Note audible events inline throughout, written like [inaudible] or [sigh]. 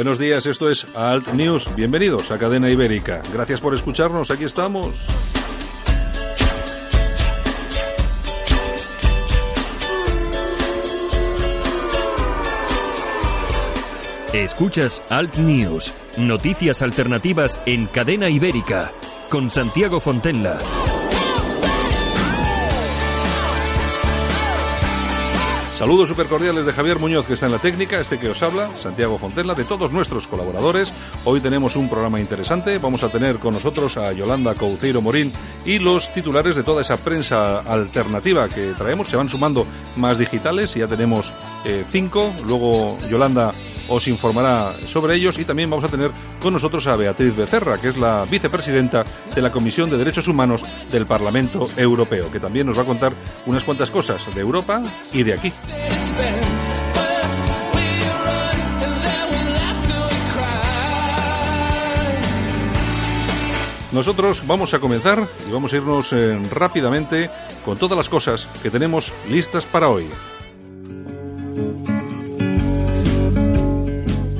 Buenos días, esto es Alt News. Bienvenidos a Cadena Ibérica. Gracias por escucharnos, aquí estamos. Escuchas Alt News, noticias alternativas en Cadena Ibérica, con Santiago Fontenla. Saludos supercordiales de Javier Muñoz, que está en la técnica, este que os habla, Santiago Fontenla, de todos nuestros colaboradores. Hoy tenemos un programa interesante. Vamos a tener con nosotros a Yolanda Couceiro Morín y los titulares de toda esa prensa alternativa que traemos. Se van sumando más digitales, ya tenemos eh, cinco. Luego Yolanda os informará sobre ellos y también vamos a tener con nosotros a Beatriz Becerra, que es la vicepresidenta de la Comisión de Derechos Humanos del Parlamento Europeo, que también nos va a contar unas cuantas cosas de Europa y de aquí. Nosotros vamos a comenzar y vamos a irnos eh, rápidamente con todas las cosas que tenemos listas para hoy.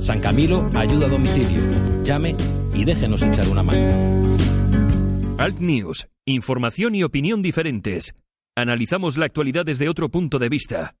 San Camilo ayuda a domicilio. Llame y déjenos echar una mano. Alt News, información y opinión diferentes. Analizamos la actualidad desde otro punto de vista.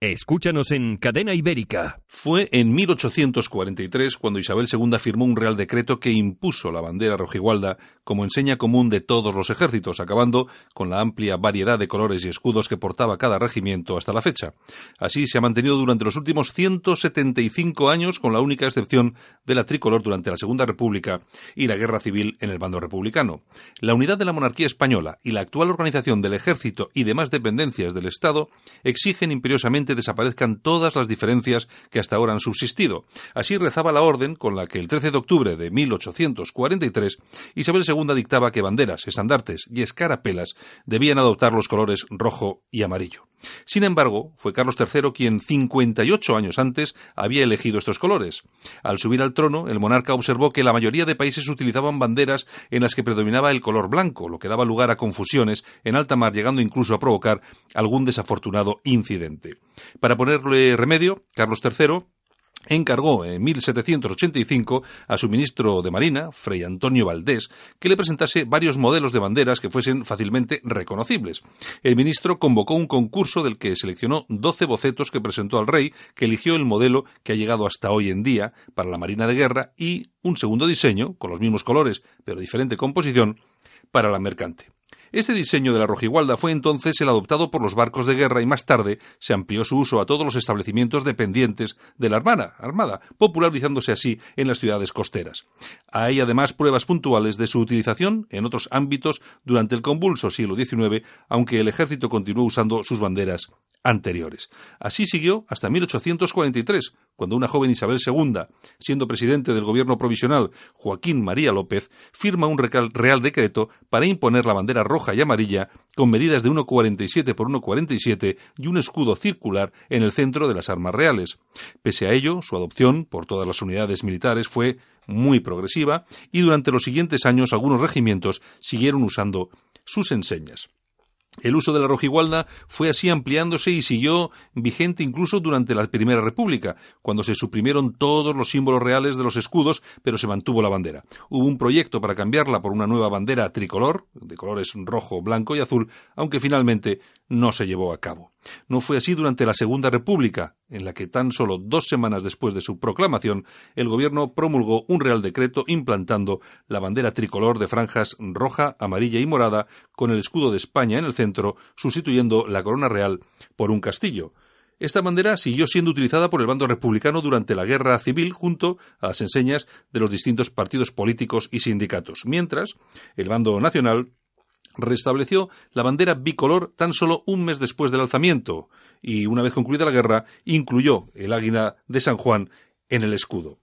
Escúchanos en Cadena Ibérica. Fue en 1843 cuando Isabel II firmó un real decreto que impuso la bandera rojigualda como enseña común de todos los ejércitos, acabando con la amplia variedad de colores y escudos que portaba cada regimiento hasta la fecha. Así se ha mantenido durante los últimos 175 años, con la única excepción de la tricolor durante la Segunda República y la Guerra Civil en el bando republicano. La unidad de la monarquía española y la actual organización del ejército y demás dependencias del Estado exigen imperiosamente desaparezcan todas las diferencias que hasta ahora han subsistido. Así rezaba la orden con la que el 13 de octubre de 1843 Isabel II dictaba que banderas, estandartes y escarapelas debían adoptar los colores rojo y amarillo. Sin embargo, fue Carlos III quien 58 años antes había elegido estos colores. Al subir al trono, el monarca observó que la mayoría de países utilizaban banderas en las que predominaba el color blanco, lo que daba lugar a confusiones en alta mar, llegando incluso a provocar algún desafortunado incidente. Para ponerle remedio, Carlos III encargó en 1785 a su ministro de Marina, Fray Antonio Valdés, que le presentase varios modelos de banderas que fuesen fácilmente reconocibles. El ministro convocó un concurso del que seleccionó 12 bocetos que presentó al rey, que eligió el modelo que ha llegado hasta hoy en día para la Marina de Guerra y un segundo diseño, con los mismos colores pero diferente composición, para la mercante. Este diseño de la rojigualda fue entonces el adoptado por los barcos de guerra y más tarde se amplió su uso a todos los establecimientos dependientes de la Armada, Armada popularizándose así en las ciudades costeras. Hay además pruebas puntuales de su utilización en otros ámbitos durante el convulso siglo XIX, aunque el ejército continuó usando sus banderas anteriores. Así siguió hasta 1843, cuando una joven Isabel II, siendo presidente del gobierno provisional Joaquín María López, firma un real decreto para imponer la bandera roja y amarilla con medidas de 1,47 por 1,47 y un escudo circular en el centro de las armas reales. Pese a ello, su adopción por todas las unidades militares fue muy progresiva y durante los siguientes años algunos regimientos siguieron usando sus enseñas. El uso de la rojigualda fue así ampliándose y siguió vigente incluso durante la Primera República, cuando se suprimieron todos los símbolos reales de los escudos, pero se mantuvo la bandera. Hubo un proyecto para cambiarla por una nueva bandera tricolor, de colores rojo, blanco y azul, aunque finalmente no se llevó a cabo. No fue así durante la Segunda República, en la que tan solo dos semanas después de su proclamación, el gobierno promulgó un real decreto implantando la bandera tricolor de franjas roja, amarilla y morada, con el escudo de España en el centro, sustituyendo la corona real por un castillo. Esta bandera siguió siendo utilizada por el bando republicano durante la guerra civil junto a las enseñas de los distintos partidos políticos y sindicatos, mientras el bando nacional restableció la bandera bicolor tan solo un mes después del alzamiento y, una vez concluida la guerra, incluyó el águila de San Juan en el escudo.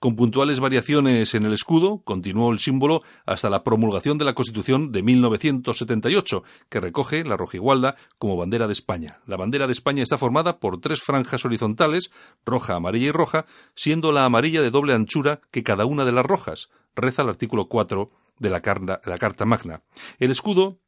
Con puntuales variaciones en el escudo, continuó el símbolo hasta la promulgación de la Constitución de 1978, que recoge la rojigualda como bandera de España. La bandera de España está formada por tres franjas horizontales, roja, amarilla y roja, siendo la amarilla de doble anchura que cada una de las rojas, reza el artículo 4 de la, la Carta Magna. El escudo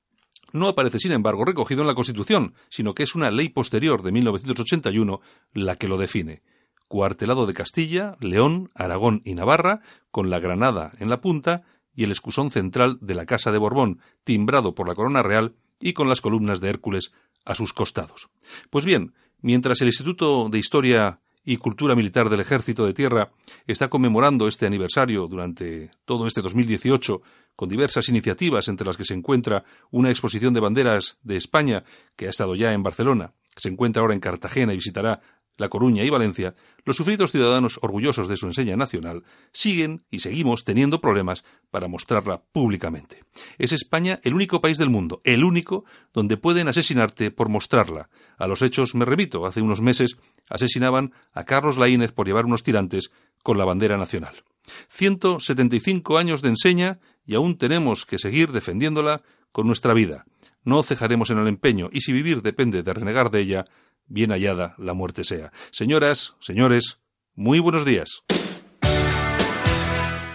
no aparece, sin embargo, recogido en la Constitución, sino que es una ley posterior de 1981 la que lo define. Cuartelado de Castilla, León, Aragón y Navarra, con la granada en la punta y el escusón central de la Casa de Borbón, timbrado por la corona real y con las columnas de Hércules a sus costados. Pues bien, mientras el Instituto de Historia y Cultura Militar del Ejército de Tierra está conmemorando este aniversario durante todo este 2018 con diversas iniciativas entre las que se encuentra una exposición de banderas de España que ha estado ya en Barcelona, se encuentra ahora en Cartagena y visitará la Coruña y Valencia, los sufridos ciudadanos orgullosos de su enseña nacional siguen y seguimos teniendo problemas para mostrarla públicamente. Es España el único país del mundo, el único donde pueden asesinarte por mostrarla. A los hechos me remito. Hace unos meses asesinaban a Carlos Laínez por llevar unos tirantes con la bandera nacional. 175 años de enseña y aún tenemos que seguir defendiéndola con nuestra vida. No cejaremos en el empeño y si vivir depende de renegar de ella, bien hallada la muerte sea. Señoras, señores, muy buenos días.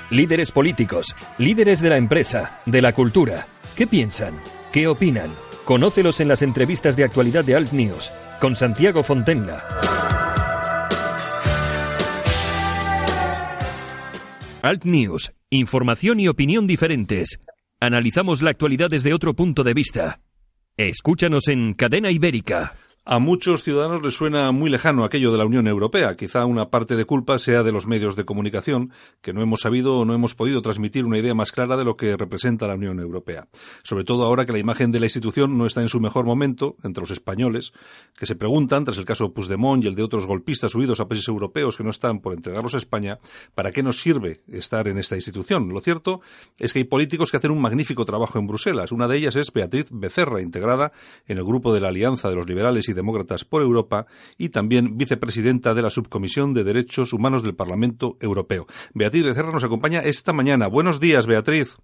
Líderes políticos, líderes de la empresa, de la cultura. ¿Qué piensan? ¿Qué opinan? Conócelos en las entrevistas de actualidad de Alt News con Santiago Fontenla. Alt News, información y opinión diferentes. Analizamos la actualidad desde otro punto de vista. Escúchanos en Cadena Ibérica. A muchos ciudadanos les suena muy lejano aquello de la Unión Europea. Quizá una parte de culpa sea de los medios de comunicación, que no hemos sabido o no hemos podido transmitir una idea más clara de lo que representa la Unión Europea. Sobre todo ahora que la imagen de la institución no está en su mejor momento entre los españoles, que se preguntan, tras el caso Puigdemont y el de otros golpistas huidos a países europeos que no están por entregarlos a España, ¿para qué nos sirve estar en esta institución? Lo cierto es que hay políticos que hacen un magnífico trabajo en Bruselas. Una de ellas es Beatriz Becerra, integrada en el grupo de la Alianza de los Liberales y Demócratas por Europa y también vicepresidenta de la Subcomisión de Derechos Humanos del Parlamento Europeo. Beatriz Becerra nos acompaña esta mañana. Buenos días, Beatriz.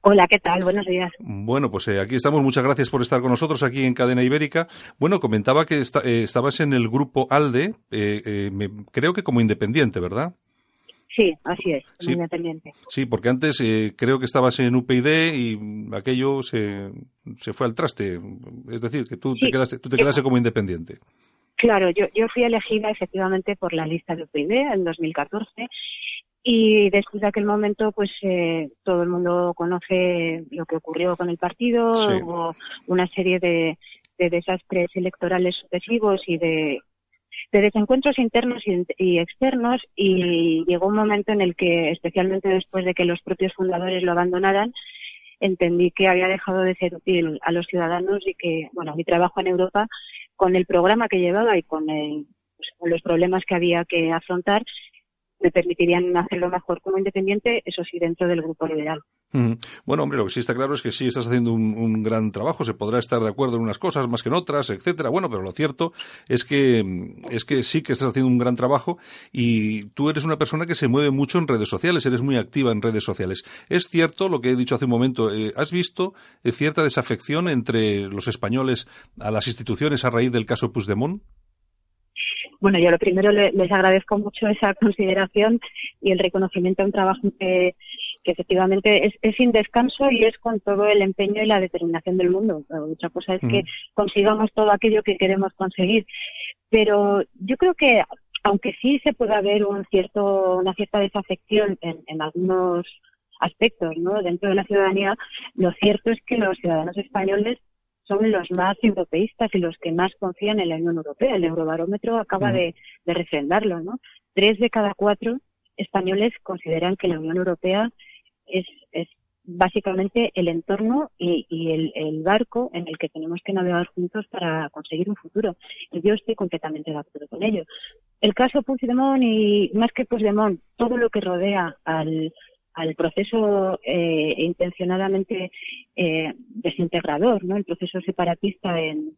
Hola, ¿qué tal? Buenos días. Bueno, pues eh, aquí estamos. Muchas gracias por estar con nosotros aquí en Cadena Ibérica. Bueno, comentaba que eh, estabas en el grupo ALDE, eh, creo que como independiente, ¿verdad? Sí, así es, como independiente. Sí, porque antes creo que estabas en UPyD y aquello se, se fue al traste. Es decir, que tú te quedaste, tú te quedaste como independiente. Claro, yo, yo fui elegida efectivamente por la lista de UPyD en 2014 y después de aquel momento, pues eh, todo el mundo conoce lo que ocurrió con el partido, hubo una serie de, desastres electorales sucesivos y de, desencuentros internos y, externos y llegó un momento en el que, especialmente después de que los propios fundadores lo abandonaran, entendí que había dejado de ser útil a los ciudadanos y que, bueno, mi trabajo en Europa, con el programa que llevaba y con, pues, con los problemas que había que afrontar, me permitirían hacerlo mejor como independiente, eso sí, dentro del grupo liberal. Bueno, hombre, lo que sí está claro es que sí estás haciendo un, gran trabajo, se podrá estar de acuerdo en unas cosas más que en otras, etcétera. Bueno, pero lo cierto es que es que sí que estás haciendo un gran trabajo y tú eres una persona que se mueve mucho en redes sociales, eres muy activa en redes sociales. Es cierto lo que he dicho hace un momento, eh, ¿has visto eh, cierta desafección entre los españoles a las instituciones a raíz del caso Puigdemont? Bueno, yo lo primero les agradezco mucho esa consideración y el reconocimiento a un trabajo que, efectivamente es, sin descanso y es con todo el empeño y la determinación del mundo. Otra cosa es que consigamos todo aquello que queremos conseguir. Pero yo creo que, aunque sí se pueda ver un cierto, una cierta desafección en, en algunos aspectos ¿no? dentro de la ciudadanía, lo cierto es que los ciudadanos españoles son los más europeístas y los que más confían en la Unión Europea. El Eurobarómetro acaba de, refrendarlo, ¿no? Tres de cada cuatro españoles consideran que la Unión Europea es, básicamente el entorno y, el, barco en el que tenemos que navegar juntos para conseguir un futuro. Y yo estoy completamente de acuerdo con ello. El caso Puigdemont y más que Puigdemont, todo lo que rodea al, al proceso eh, intencionadamente eh, desintegrador, ¿no? El proceso separatista en,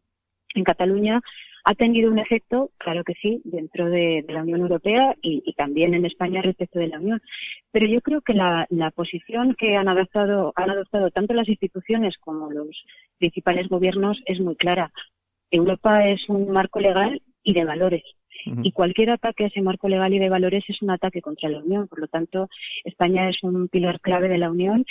Cataluña Ha tenido un efecto, claro que sí, dentro de, la Unión Europea y, también en España respecto de la Unión. Pero yo creo que la, posición que han adoptado, han adoptado tanto las instituciones como los principales gobiernos es muy clara. Europa es un marco legal y de valores. Y cualquier ataque a ese marco legal y de valores es un ataque contra la Unión. Por lo tanto, España es un pilar clave de la Unión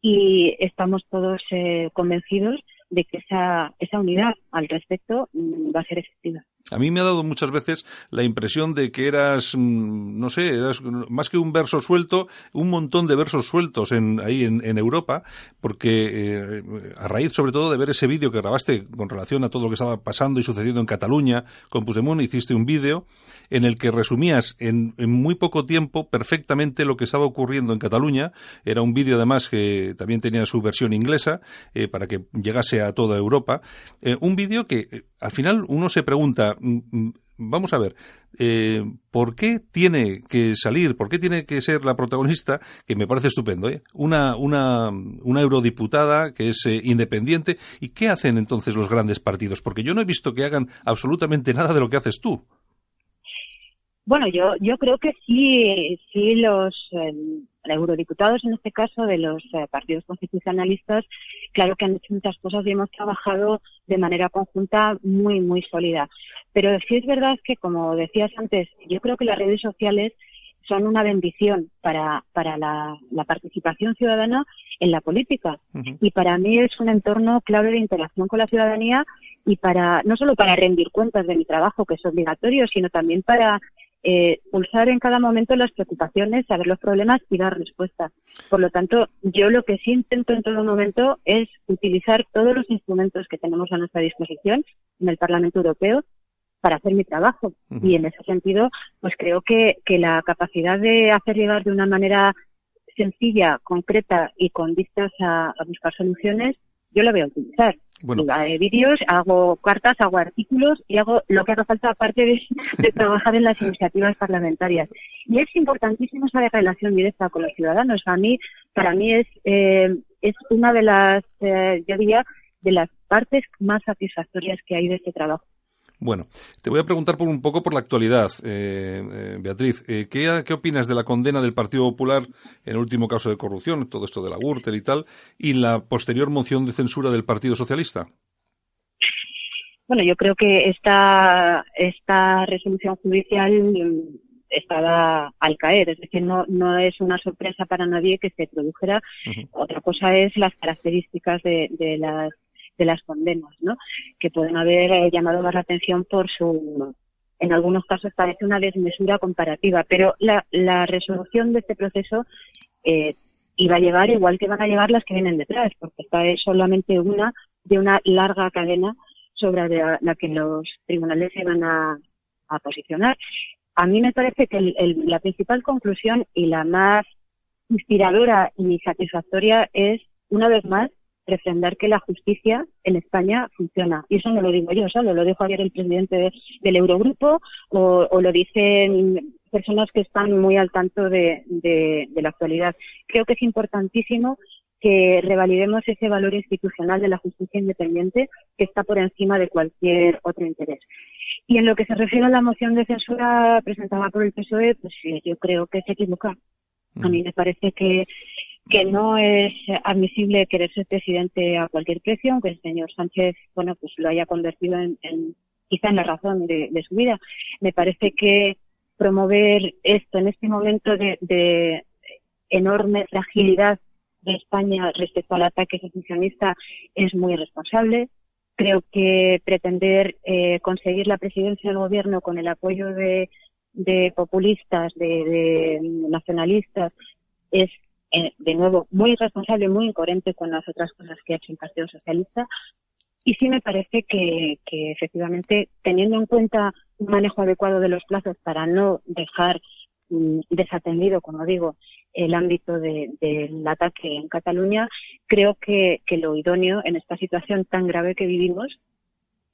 y estamos todos eh, convencidos de que esa, esa unidad al respecto mm, va a ser efectiva. A mí me ha dado muchas veces la impresión de que eras, mm, no sé, eras más que un verso suelto, un montón de versos sueltos en, ahí en, Europa, porque eh, a raíz sobre todo de ver ese vídeo que grabaste con relación a todo lo que estaba pasando y sucediendo en Cataluña con Puigdemont, hiciste un vídeo en el que resumías en, muy poco tiempo perfectamente lo que estaba ocurriendo en Cataluña. Era un vídeo además que también tenía su versión inglesa eh, para que llegase a toda Europa. Eh, un vídeo que al final uno se pregunta, mm, mm, vamos a ver, eh, ¿por qué tiene que salir, por qué tiene que ser la protagonista, que me parece estupendo, ¿eh? una, una, una eurodiputada que es eh, independiente? ¿Y qué hacen entonces los grandes partidos? Porque yo no he visto que hagan absolutamente nada de lo que haces tú. Bueno, yo, yo creo que sí, sí los em, eurodiputados, en este caso, de los eh, partidos constitucionalistas, claro que han hecho muchas cosas y hemos trabajado de manera conjunta muy, muy sólida. Pero sí es verdad que, como decías antes, yo creo que las redes sociales son una bendición para, para la, participación ciudadana en la política. Y para mí es un entorno clave de interacción con la ciudadanía y para, no solo para rendir cuentas de mi trabajo, que es obligatorio, sino también para eh, pulsar en cada momento las preocupaciones, saber los problemas y dar respuesta. Por lo tanto, yo lo que sí intento en todo momento es utilizar todos los instrumentos que tenemos a nuestra disposición en el Parlamento Europeo para hacer mi trabajo. Y en ese sentido, pues creo que, que la capacidad de hacer llegar de una manera sencilla, concreta y con vistas a buscar soluciones, yo la voy a utilizar. Bueno. de vídeos, hago cartas, hago artículos y hago lo que haga falta aparte de, trabajar en las iniciativas parlamentarias. Y es importantísimo esa relación directa con los ciudadanos. A mí, para mí es, eh, es una de las, eh, yo diría, de las partes más satisfactorias que hay de este trabajo. Bueno, te voy a preguntar por un poco por la actualidad, eh, eh, Beatriz. Eh, ¿qué, ¿qué, opinas de la condena del Partido Popular en el último caso de corrupción, todo esto de la Gürtel y tal, y la posterior moción de censura del Partido Socialista? Bueno, yo creo que esta, esta resolución judicial estaba al caer, es decir, no, no es una sorpresa para nadie que se produjera. Otra cosa es las características de, de las de las condenas, ¿no? Que pueden haber eh, llamado más la atención por su, en algunos casos parece una desmesura comparativa, pero la, la resolución de este proceso eh, iba a llegar igual que van a llegar las que vienen detrás, porque esta es solamente una de una larga cadena sobre la, que los tribunales se van a, a, posicionar. A mí me parece que la principal conclusión y la más inspiradora y satisfactoria es, una vez más, refrendar que la justicia en España funciona. Y eso no lo digo yo solo, lo dijo ayer el presidente del Eurogrupo o, lo dicen personas que están muy al tanto de, la actualidad. Creo que es importantísimo que revalidemos ese valor institucional de la justicia independiente que está por encima de cualquier otro interés. Y en lo que se refiere a la moción de censura presentada por el PSOE, pues yo creo que se equivoca. A mí me parece que que no es admisible querer ser presidente a cualquier precio, aunque el señor Sánchez, bueno, pues lo haya convertido en, quizá en la razón de, su vida. Me parece que promover esto en este momento de, enorme fragilidad de España respecto al ataque secesionista es muy irresponsable. Creo que pretender eh, conseguir la presidencia del gobierno con el apoyo de, populistas, de nacionalistas, es eh, de nuevo, muy irresponsable, muy incoherente con las otras cosas que ha hecho el Partido Socialista. Y sí me parece que, efectivamente, teniendo en cuenta un manejo adecuado de los plazos para no dejar mm, desatendido, como digo, el ámbito del ataque en Cataluña, creo que, que lo idóneo en esta situación tan grave que vivimos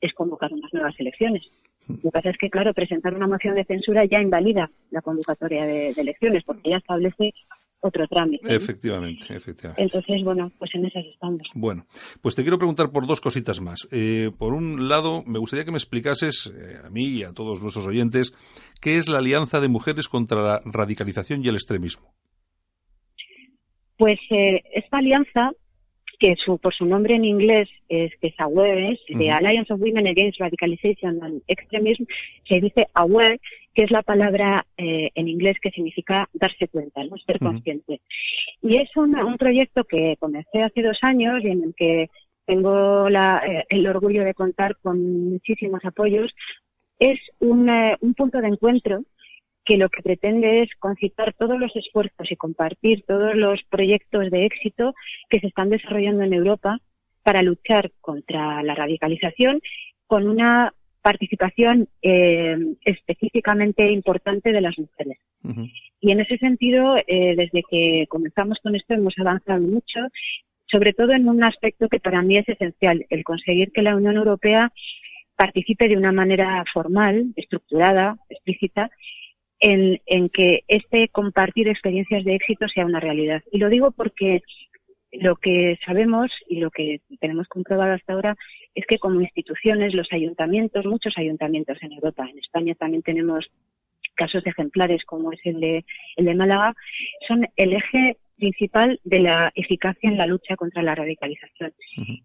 es convocar unas nuevas elecciones. Lo que pasa es que, claro, presentar una moción de censura ya invalida la convocatoria de, de elecciones, porque ya establece otro trámite. Efectivamente, efectivamente. Entonces, bueno, pues en esas estamos. Bueno, pues te quiero preguntar por dos cositas más. Eh, por un lado, me gustaría que me explicases, eh, a mí y a todos nuestros oyentes, qué es la Alianza de Mujeres contra la Radicalización y el Extremismo. Pues eh, esta alianza que su, por su nombre en inglés es que es AWARE, de Alliance of Women Against Radicalization and Extremism, se dice AWARE, que es la palabra eh, en inglés que significa darse cuenta, ¿no? ser consciente. Y es un, proyecto que comencé hace dos años y en el que tengo eh, el orgullo de contar con muchísimos apoyos. Es un, eh, un punto de encuentro que lo que pretende es concitar todos los esfuerzos y compartir todos los proyectos de éxito que se están desarrollando en Europa para luchar contra la radicalización con una participación eh, específicamente importante de las mujeres. Y en ese sentido, eh, desde que comenzamos con esto hemos avanzado mucho, sobre todo en un aspecto que para mí es esencial, el conseguir que la Unión Europea participe de una manera formal, estructurada, explícita, en, que este compartir experiencias de éxito sea una realidad. Y lo digo porque lo que sabemos y lo que tenemos comprobado hasta ahora es que como instituciones, los ayuntamientos, muchos ayuntamientos en Europa, en España también tenemos casos ejemplares como es el de, el de Málaga, son el eje principal de la eficacia en la lucha contra la radicalización.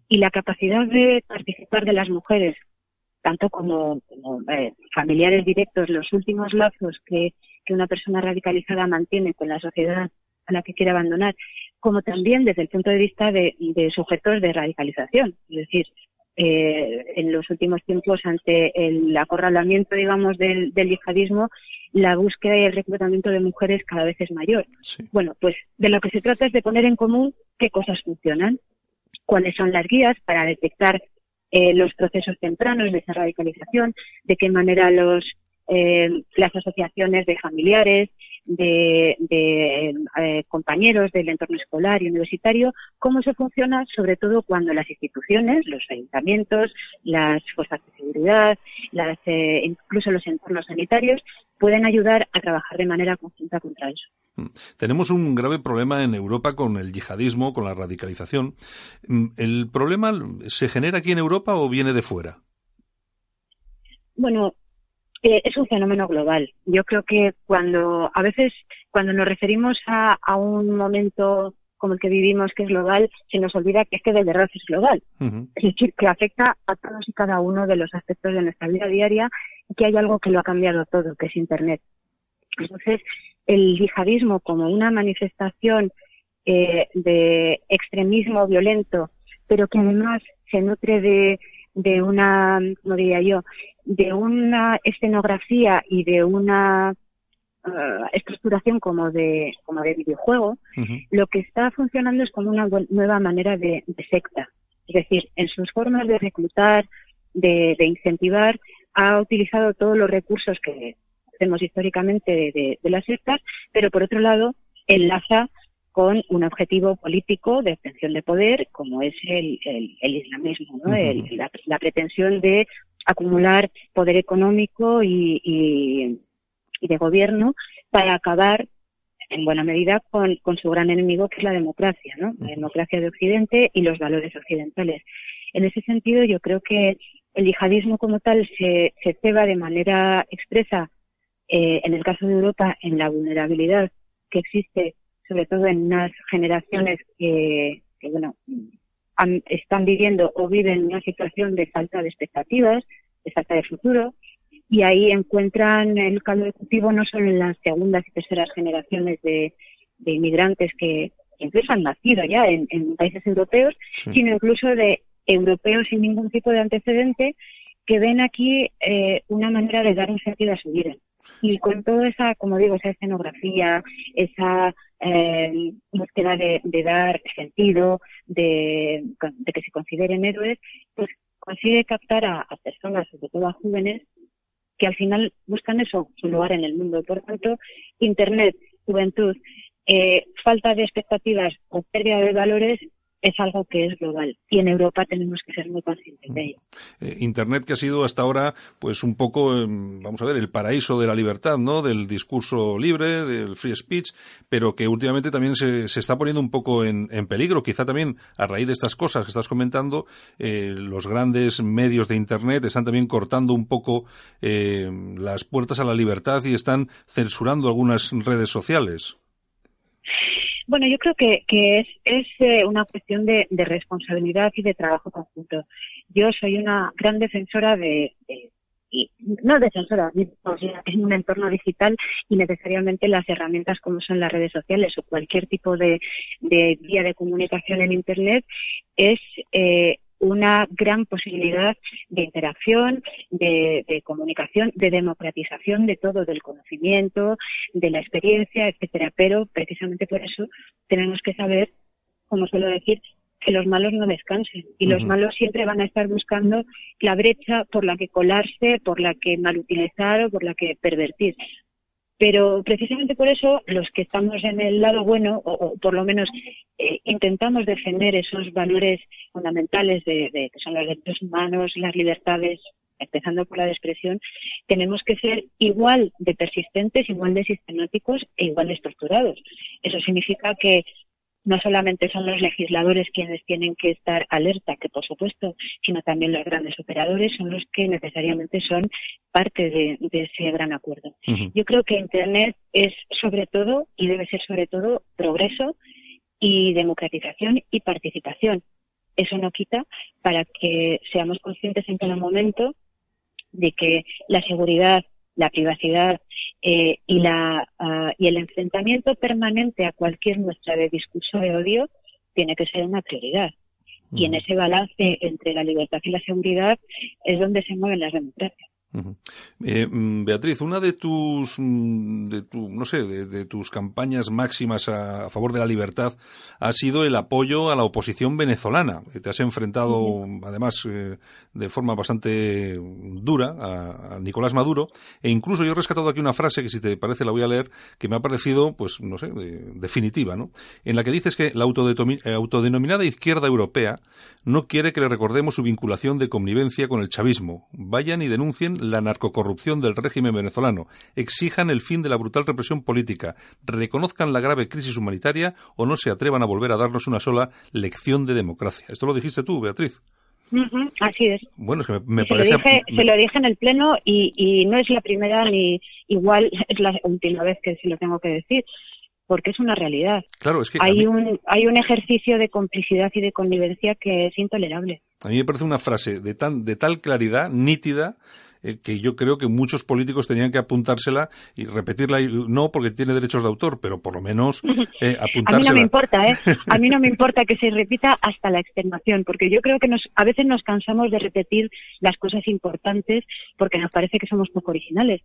Y la capacidad de participar de las mujeres tanto como, eh, familiares directos, los últimos lazos que, una persona radicalizada mantiene con la sociedad a la que quiere abandonar, como también desde el punto de vista de, sujetos de radicalización. Es decir, eh, en los últimos tiempos, ante el acorralamiento, digamos, del, yihadismo, la búsqueda y el reclutamiento de mujeres cada vez es mayor. Bueno, pues de lo que se trata es de poner en común qué cosas funcionan, cuáles son las guías para detectar eh, los procesos tempranos de esa radicalización, de qué manera los, eh, las asociaciones de familiares, de, eh, compañeros del entorno escolar y universitario, cómo se funciona, sobre todo cuando las instituciones, los ayuntamientos, las fuerzas de seguridad, las, incluso los entornos sanitarios, pueden ayudar a trabajar de manera conjunta contra eso. Mm. Tenemos un grave problema en Europa con el yihadismo, con la radicalización. Mm, ¿El problema se genera aquí en Europa o viene de fuera? Bueno, eh, es un fenómeno global. Yo creo que cuando a veces cuando nos referimos a, un momento como el que vivimos que es global, se nos olvida que este de verdad es global. Es decir, que afecta a todos y cada uno de los aspectos de nuestra vida diaria y que hay algo que lo ha cambiado todo, que es Internet. Entonces, el yihadismo como una manifestación eh, de extremismo violento, pero que además se nutre de, de una, no diría yo, de una escenografía y de una uh, estructuración como de, como de videojuego, lo que está funcionando es como una nueva manera de, secta. Es decir, en sus formas de reclutar, de, de incentivar, ha utilizado todos los recursos que, hacemos históricamente de, las sectas, pero por otro lado enlaza con un objetivo político de obtención de poder, como es el, islamismo, ¿no? la, pretensión de acumular poder económico y, de gobierno para acabar en buena medida con, su gran enemigo que es la democracia, ¿no? La democracia de Occidente y los valores occidentales. En ese sentido, yo creo que el yihadismo como tal se, se ceba de manera expresa eh, en el caso de Europa, en la vulnerabilidad que existe, sobre todo en unas generaciones que, bueno, están viviendo o viven una situación de falta de expectativas, de falta de futuro, y ahí encuentran el caldo de cultivo no solo en las segundas y terceras generaciones de, inmigrantes que incluso han nacido ya en, países europeos, sino incluso de europeos sin ningún tipo de antecedente que ven aquí eh, una manera de dar un sentido a su vida. Y con toda esa, como digo, esa escenografía, esa eh, búsqueda de, dar sentido, de, que se consideren héroes, pues consigue captar a, personas, sobre todo a jóvenes, que al final buscan eso, su lugar en el mundo. Por tanto, Internet, juventud, eh, falta de expectativas o pérdida de valores es algo que es global y en Europa tenemos que ser muy conscientes de ello. Eh, Internet que ha sido hasta ahora pues un poco em, vamos a ver el paraíso de la libertad, ¿no? Del discurso libre, del free speech, pero que últimamente también se, se está poniendo un poco en, en, peligro, quizá también a raíz de estas cosas que estás comentando, eh, los grandes medios de Internet están también cortando un poco eh, las puertas a la libertad y están censurando algunas redes sociales. Bueno, yo creo que, es, es eh, una cuestión de, responsabilidad y de trabajo conjunto. Yo soy una gran defensora de, y no defensora, o en un entorno digital y necesariamente las herramientas como son las redes sociales o cualquier tipo de, de vía de comunicación en Internet es eh, una gran posibilidad de interacción, de, de, comunicación, de democratización de todo, del conocimiento, de la experiencia, etcétera. Pero precisamente por eso tenemos que saber, como suelo decir, que los malos no descansen y los malos siempre van a estar buscando la brecha por la que colarse, por la que malutilizar o por la que pervertir. Pero precisamente por eso los que estamos en el lado bueno, o, por lo menos eh, intentamos defender esos valores fundamentales de, que son los derechos humanos, las libertades, empezando por la expresión, tenemos que ser igual de persistentes, igual de sistemáticos e igual de estructurados. Eso significa que no solamente son los legisladores quienes tienen que estar alerta, que por supuesto, sino también los grandes operadores son los que necesariamente son parte de, de ese gran acuerdo. Uh -huh. Yo creo que Internet es sobre todo, y debe ser sobre todo, progreso y democratización y participación. Eso no quita para que seamos conscientes en cada momento de que la seguridad, la privacidad eh, y, la, uh, y el enfrentamiento permanente a cualquier muestra de discurso de odio tiene que ser una prioridad. Y en ese balance entre la libertad y la seguridad es donde se mueven las democracias. Uh -huh. eh, Beatriz, una de tus, de tu, no sé, de, de tus campañas máximas a, a, favor de la libertad ha sido el apoyo a la oposición venezolana. Te has enfrentado, uh -huh. además, eh, de forma bastante dura a, a, Nicolás Maduro. E incluso yo he rescatado aquí una frase que, si te parece, la voy a leer, que me ha parecido, pues, no sé, de, definitiva, ¿no? En la que dices que la eh, autodenominada izquierda europea no quiere que le recordemos su vinculación de connivencia con el chavismo. Vayan y denuncien la narcocorrupción del régimen venezolano, exijan el fin de la brutal represión política, reconozcan la grave crisis humanitaria o no se atrevan a volver a darnos una sola lección de democracia. Esto lo dijiste tú, Beatriz. Uh -huh, así es. Bueno, es que me, me se parece... Lo dije, me... Se lo dije en el Pleno y, y no es la primera ni igual es la última vez que se lo tengo que decir porque es una realidad. Claro, es que hay, mí... un, hay un ejercicio de complicidad y de connivencia que es intolerable. A mí me parece una frase de, tan, de tal claridad, nítida, eh, que yo creo que muchos políticos tenían que apuntársela y repetirla, no porque tiene derechos de autor, pero por lo menos [laughs] eh, apuntársela. a mí no me importa, ¿eh? A mí no me [laughs] importa que se repita hasta la extenuación, porque yo creo que nos, a veces nos cansamos de repetir las cosas importantes porque nos parece que somos poco originales.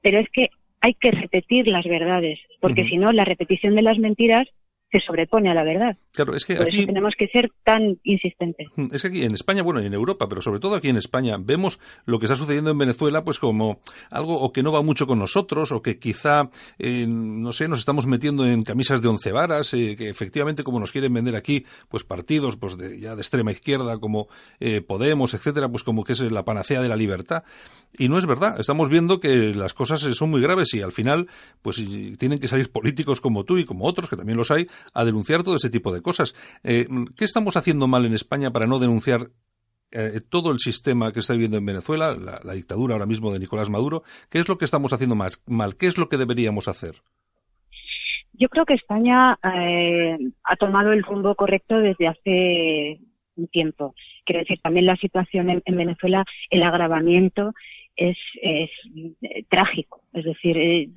Pero es que hay que repetir las verdades, porque uh -huh. si no, la repetición de las mentiras se sobrepone a la verdad. Claro, es que Por aquí eso tenemos que ser tan insistentes. Es que aquí en España, bueno, y en Europa, pero sobre todo aquí en España, vemos lo que está sucediendo en Venezuela, pues como algo o que no va mucho con nosotros, o que quizá, eh, no sé, nos estamos metiendo en camisas de once varas, eh, que efectivamente, como nos quieren vender aquí, pues partidos, pues de, ya de extrema izquierda, como eh, Podemos, etcétera, pues como que es la panacea de la libertad. Y no es verdad. Estamos viendo que las cosas son muy graves y al final, pues tienen que salir políticos como tú y como otros, que también los hay, a denunciar todo ese tipo de cosas. Eh, ¿Qué estamos haciendo mal en España para no denunciar eh, todo el sistema que está viviendo en Venezuela, la, dictadura ahora mismo de Nicolás Maduro? ¿Qué es lo que estamos haciendo mal? mal? ¿Qué es lo que deberíamos hacer? Yo creo que España eh, ha tomado el rumbo correcto desde hace un tiempo. Quiero decir, también la situación en, en Venezuela, el agravamiento es, es eh, trágico. Es decir, eh,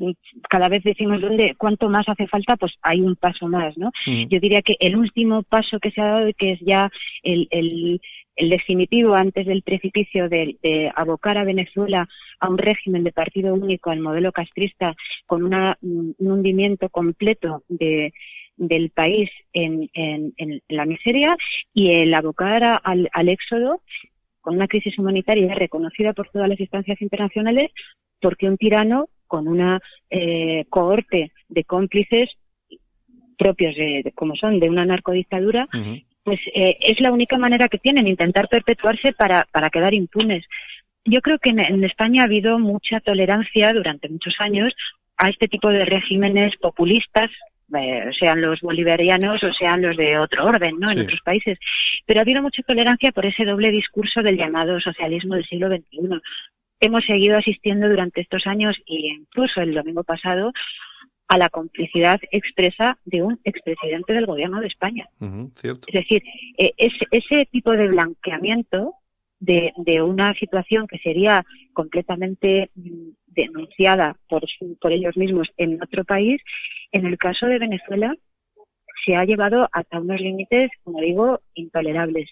cada vez decimos dónde, cuánto más hace falta, pues hay un paso más, ¿no? Mm. Yo diría que el último paso que se ha dado, que es ya el, el, el definitivo antes del precipicio de, de, abocar a Venezuela a un régimen de partido único, al modelo castrista, con una, un hundimiento completo de, del país en, en, en, la miseria y el abocar a, al, al éxodo con una crisis humanitaria reconocida por todas las instancias internacionales, porque un tirano con una eh, cohorte de cómplices propios de, de, como son de una narcodictadura uh -huh. pues eh, es la única manera que tienen, intentar perpetuarse para, para quedar impunes. Yo creo que en, España ha habido mucha tolerancia durante muchos años a este tipo de regímenes populistas, eh, sean los bolivarianos o sean los de otro orden, ¿no? En otros países. Pero ha habido mucha tolerancia por ese doble discurso del llamado socialismo del siglo XXI. Hemos seguido asistiendo durante estos años y incluso el domingo pasado a la complicidad expresa de un expresidente del gobierno de España. Es decir, eh, ese tipo de blanqueamiento de, de, una situación que sería completamente mm, denunciada por, por ellos mismos en otro país, en el caso de Venezuela se ha llevado hasta unos límites, como digo, intolerables.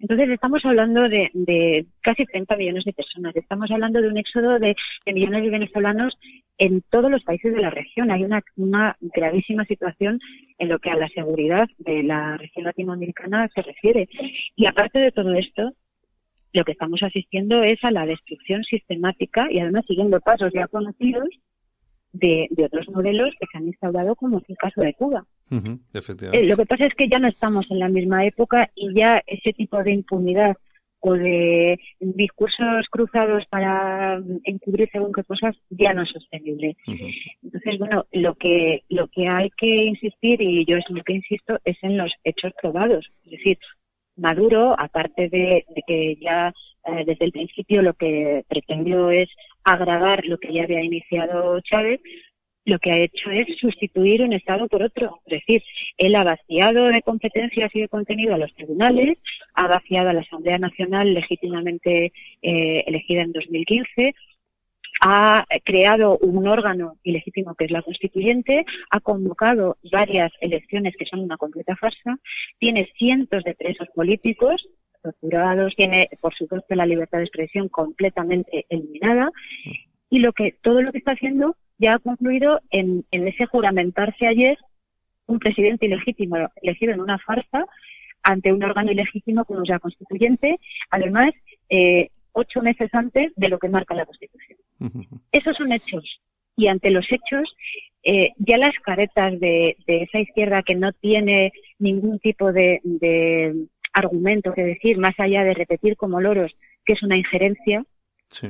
Entonces estamos hablando de, casi 30 millones de personas, estamos hablando de un éxodo de, millones de venezolanos en todos los países de la región. Hay una, una gravísima situación en lo que a la seguridad de la región latinoamericana se refiere. Y aparte de todo esto, lo que estamos asistiendo es a la destrucción sistemática y además siguiendo pasos ya conocidos de, otros modelos que se han instaurado, como es el caso de Cuba. Eh, lo que pasa es que ya no estamos en la misma época y ya ese tipo de impunidad o de discursos cruzados para encubrir según qué cosas ya no es sostenible. Entonces, bueno, lo que lo que hay que insistir y yo es lo que insisto es en los hechos probados, es decir, Maduro, aparte de, que ya eh, desde el principio lo que pretendió es agravar lo que ya había iniciado Chávez, lo que ha hecho es sustituir un Estado por otro. Es decir, él ha vaciado de competencias y de contenido a los tribunales, ha vaciado a la Asamblea Nacional legítimamente eh, elegida en 2015, ha creado un órgano ilegítimo que es la constituyente, ha convocado varias elecciones que son una completa farsa, tiene cientos de presos políticos torturados, tiene, por supuesto, la libertad de expresión completamente eliminada y lo que todo lo que está haciendo ya ha concluido en, ese juramentarse ayer un presidente ilegítimo elegido en una farsa ante un órgano ilegítimo como la constituyente, además eh, ocho meses antes de lo que marca la Constitución. Esos son hechos. Y ante los hechos, eh, ya las caretas de, esa izquierda que no tiene ningún tipo de, argumento que decir, más allá de repetir como loros que es una injerencia,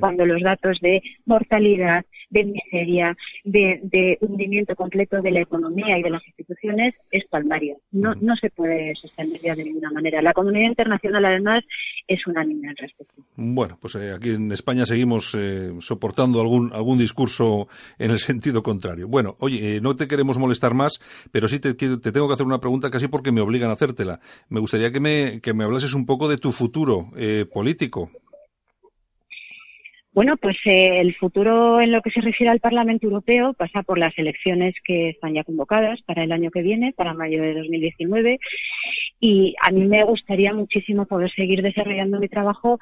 cuando los datos de mortalidad, de miseria, de, hundimiento completo de la economía y de las instituciones es palmario. No, no se puede sostener ya de ninguna manera. La comunidad internacional, además, es unánime al respecto. Bueno, pues eh, aquí en España seguimos eh, soportando algún, algún discurso en el sentido contrario. Bueno, oye, eh, no te queremos molestar más, pero sí te, te, tengo que hacer una pregunta casi porque me obligan a hacértela. Me gustaría que me, que me hablases un poco de tu futuro político. Bueno, pues eh, el futuro en lo que se refiere al Parlamento Europeo pasa por las elecciones que están ya convocadas para el año que viene, para mayo de 2019. Y a mí me gustaría muchísimo poder seguir desarrollando mi trabajo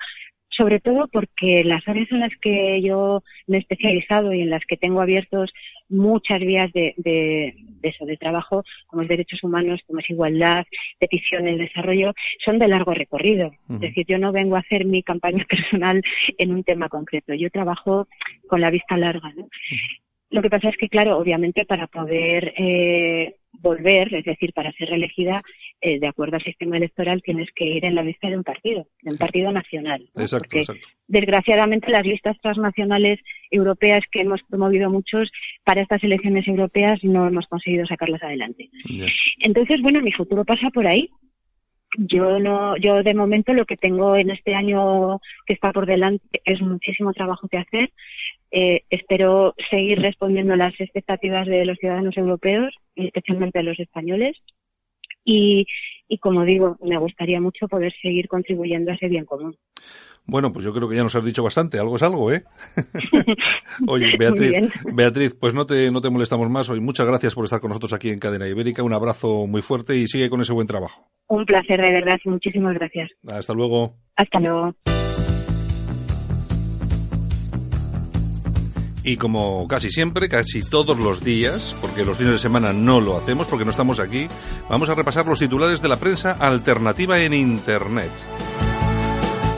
sobre todo porque las áreas en las que yo me he especializado y en las que tengo abiertos muchas vías de, de, eso, de trabajo, como es derechos humanos, como es igualdad, peticiones, desarrollo, son de largo recorrido. Es decir, yo no vengo a hacer mi campaña [laughs] personal en un tema concreto. Yo trabajo con la vista larga. ¿no? Lo que pasa es que, claro, obviamente para poder eh, volver, es decir, para ser reelegida, eh, de acuerdo al sistema electoral, tienes que ir en la lista de un partido, de un partido nacional. Exacto, desgraciadamente las listas transnacionales europeas que hemos promovido muchos para estas elecciones europeas no hemos conseguido sacarlas adelante. Entonces, bueno, mi futuro pasa por ahí yo no, yo de momento lo que tengo en este año que está por delante es muchísimo trabajo que hacer. Eh, espero seguir respondiendo a las expectativas de los ciudadanos europeos, especialmente de los españoles. Y, y como digo, me gustaría mucho poder seguir contribuyendo a ese bien común. Bueno, pues yo creo que ya nos has dicho bastante, algo es algo, ¿eh? [laughs] Oye, Beatriz, Beatriz, pues no te, no te molestamos más hoy. Muchas gracias por estar con nosotros aquí en Cadena Ibérica. Un abrazo muy fuerte y sigue con ese buen trabajo. Un placer, de verdad, muchísimas gracias. Hasta luego. Hasta luego. Y como casi siempre, casi todos los días, porque los fines de semana no lo hacemos porque no estamos aquí, vamos a repasar los titulares de la prensa alternativa en Internet.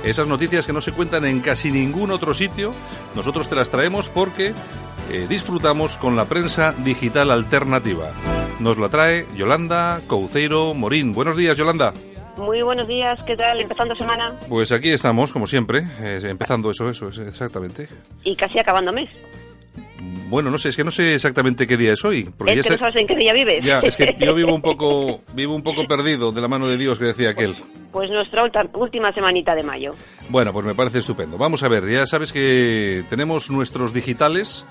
Esas noticias que no se cuentan en casi ningún otro sitio, nosotros te las traemos porque eh, disfrutamos con la prensa digital alternativa. Nos la trae Yolanda Couceiro Morín. Buenos días, Yolanda. Muy buenos días, ¿qué tal? ¿Empezando semana? Pues aquí estamos, como siempre, eh, empezando eso, eso, exactamente. Y casi acabando mes. Bueno, no sé, es que no sé exactamente qué día es hoy. Porque es que no sabes en qué día vives. Ya, es que yo vivo un [laughs] poco, vivo un poco perdido de la mano de Dios que decía aquel. Pues nuestra última semanita de mayo. Bueno, pues me parece estupendo. Vamos a ver, ya sabes que tenemos nuestros digitales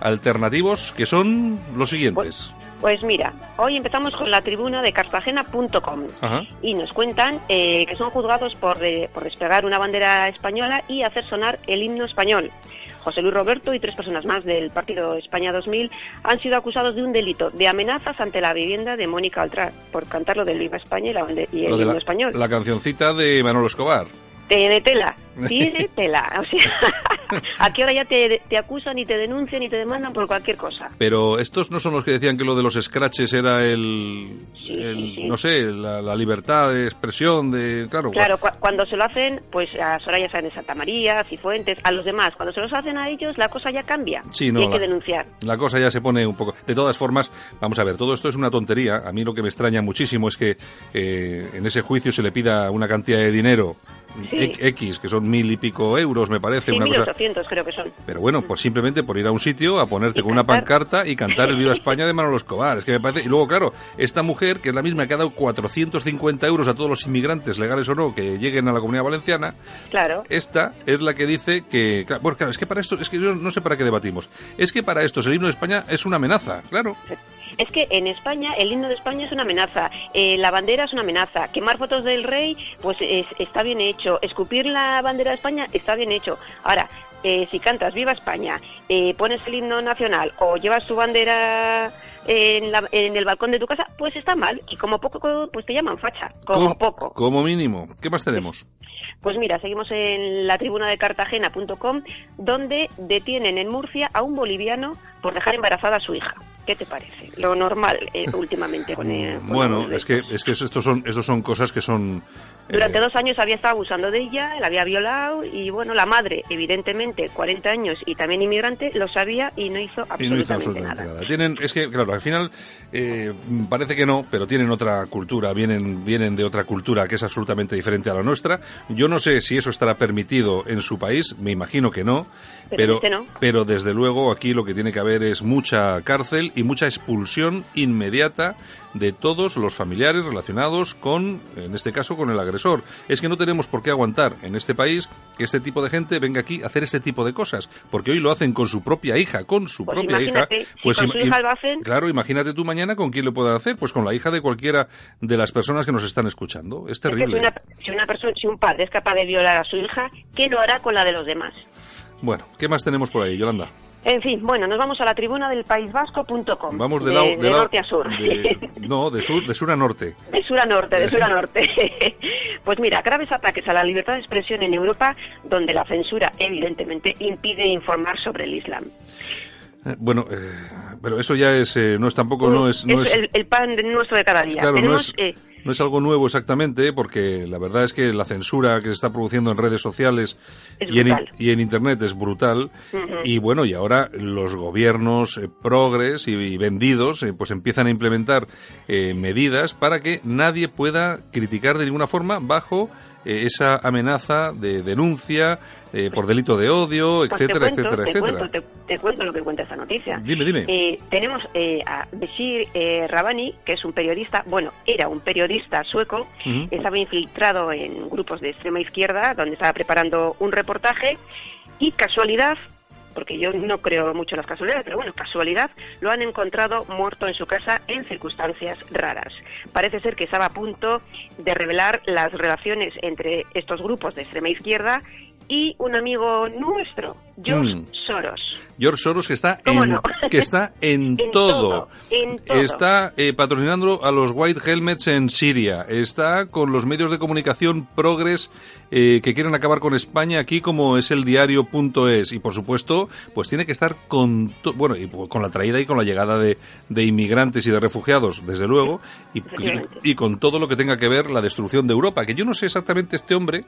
alternativos que son los siguientes. Pues, pues, mira, hoy empezamos con la tribuna de cartagena.com y nos cuentan eh, que son juzgados por, por despegar una bandera española y hacer sonar el himno español. José Luis Roberto y tres personas más del Partido España 2000 han sido acusados de un delito de amenazas ante la vivienda de Mónica Altra por cantar lo del Viva España y, la, y el himno español. La cancioncita de Manolo Escobar. Tiene tela, [laughs] tiene tela. O sea, [laughs] aquí ahora ya te, acusan y te denuncian y te demandan por cualquier cosa. Pero estos no son los que decían que lo de los scratches era el, no sé, la, libertad de expresión de, claro. Claro, cuando se lo hacen, pues a Soraya Sáenz de Santa María, Cifuentes, a los demás, cuando se los hacen a ellos, la cosa ya cambia. Sí, no, y hay que denunciar. La cosa ya se pone un poco. De todas formas, vamos a ver, todo esto es una tontería. A mí lo que me extraña muchísimo es que eh, en ese juicio se le pida una cantidad de dinero X, que son mil y pico euros, me parece. una 1800 creo que son. Pero bueno, pues simplemente por ir a un sitio, a ponerte con una pancarta y cantar el Viva España de Manolo Escobar. Es que me parece... Y luego, claro, esta mujer, que es la misma que ha dado 450 euros a todos los inmigrantes, legales o no, que lleguen a la Comunidad Valenciana, claro. esta es la que dice que... Bueno, claro, es que para esto, es que yo no sé para qué debatimos. Es que para esto el himno de España es una amenaza, claro. Es que en España, el himno de España es una amenaza, eh, la bandera es una amenaza, quemar fotos del rey, pues está bien hecho, escupir la bandera de España está bien hecho. Ahora, eh, si cantas Viva España, eh, pones el himno nacional o llevas tu bandera en, en, el balcón de tu casa, pues está mal. Y como poco, pues te llaman facha. Como, poco. Como mínimo. ¿Qué más tenemos? Pues mira, seguimos en la tribuna de cartagena.com, donde detienen en Murcia a un boliviano por dejar embarazada a su hija. ¿Qué te parece? Lo normal eh, [laughs] últimamente con, el, Bueno, es que, es que estos son, estos son cosas que son... Durante dos años había estado abusando de ella, la había violado y bueno, la madre, evidentemente, 40 años y también inmigrante, lo sabía y no hizo absolutamente, nada. Tienen, es que, claro, al final eh, parece que no, pero tienen otra cultura, vienen, vienen de otra cultura que es absolutamente diferente a la nuestra. Yo no sé si eso estará permitido en su país, me imagino que no. Pero, pero, desde luego aquí lo que tiene que haber es mucha cárcel y mucha expulsión inmediata de todos los familiares relacionados con, en este caso, con el agresor. Es que no tenemos por qué aguantar en este país que este tipo de gente venga aquí a hacer este tipo de cosas, porque hoy lo hacen con su propia hija, con su pues propia hija. Pues con su hija lo hacen... Claro, imagínate tú mañana con quién lo puede hacer, pues con la hija de cualquiera de las personas que nos están escuchando. Es terrible. si, una, persona, si un padre es capaz de violar a su hija, ¿qué lo hará con la de los demás? Bueno, ¿qué más tenemos por ahí, Yolanda? En fin, bueno, nos vamos a la tribuna del País Vasco.com. Vamos de, de, norte a sur. no, de sur, de sur a norte. De sur a norte, de sur a norte. [laughs] pues mira, graves ataques a la libertad de expresión en Europa, donde la censura, evidentemente, impide informar sobre el Islam. Eh, bueno, eh, pero eso ya es, eh, no es tampoco, no es... No es, El, pan nuestro de cada día. Claro, no es, no es algo nuevo exactamente, porque la verdad es que la censura que se está produciendo en redes sociales y en, y en, Internet es brutal. Y bueno, y ahora los gobiernos eh, progres y, vendidos eh, pues empiezan a implementar eh, medidas para que nadie pueda criticar de ninguna forma bajo esa amenaza de denuncia eh, por delito de odio, pues etcétera, etcétera, te etcétera. Cuento, te, cuento lo que cuenta esta noticia. Dime, dime. Eh, tenemos eh, a Beshir Rabani, que es un periodista, bueno, era un periodista sueco, estaba infiltrado en grupos de extrema izquierda, donde estaba preparando un reportaje, y casualidad, porque yo no creo mucho en las casualidades, pero bueno, casualidad, lo han encontrado muerto en su casa en circunstancias raras. Parece ser que estaba a punto de revelar las relaciones entre estos grupos de extrema izquierda y un amigo nuestro, George mm. Soros. George Soros que está en, [laughs] que está en, todo. Está eh, patrocinando a los White Helmets en Siria. Está con los medios de comunicación progres eh, que quieren acabar con España aquí como es el diario.es. Y por supuesto, pues tiene que estar con, bueno, y con la traída y con la llegada de, de inmigrantes y de refugiados, desde luego, y, y, con todo lo que tenga que ver la destrucción de Europa. Que yo no sé exactamente este hombre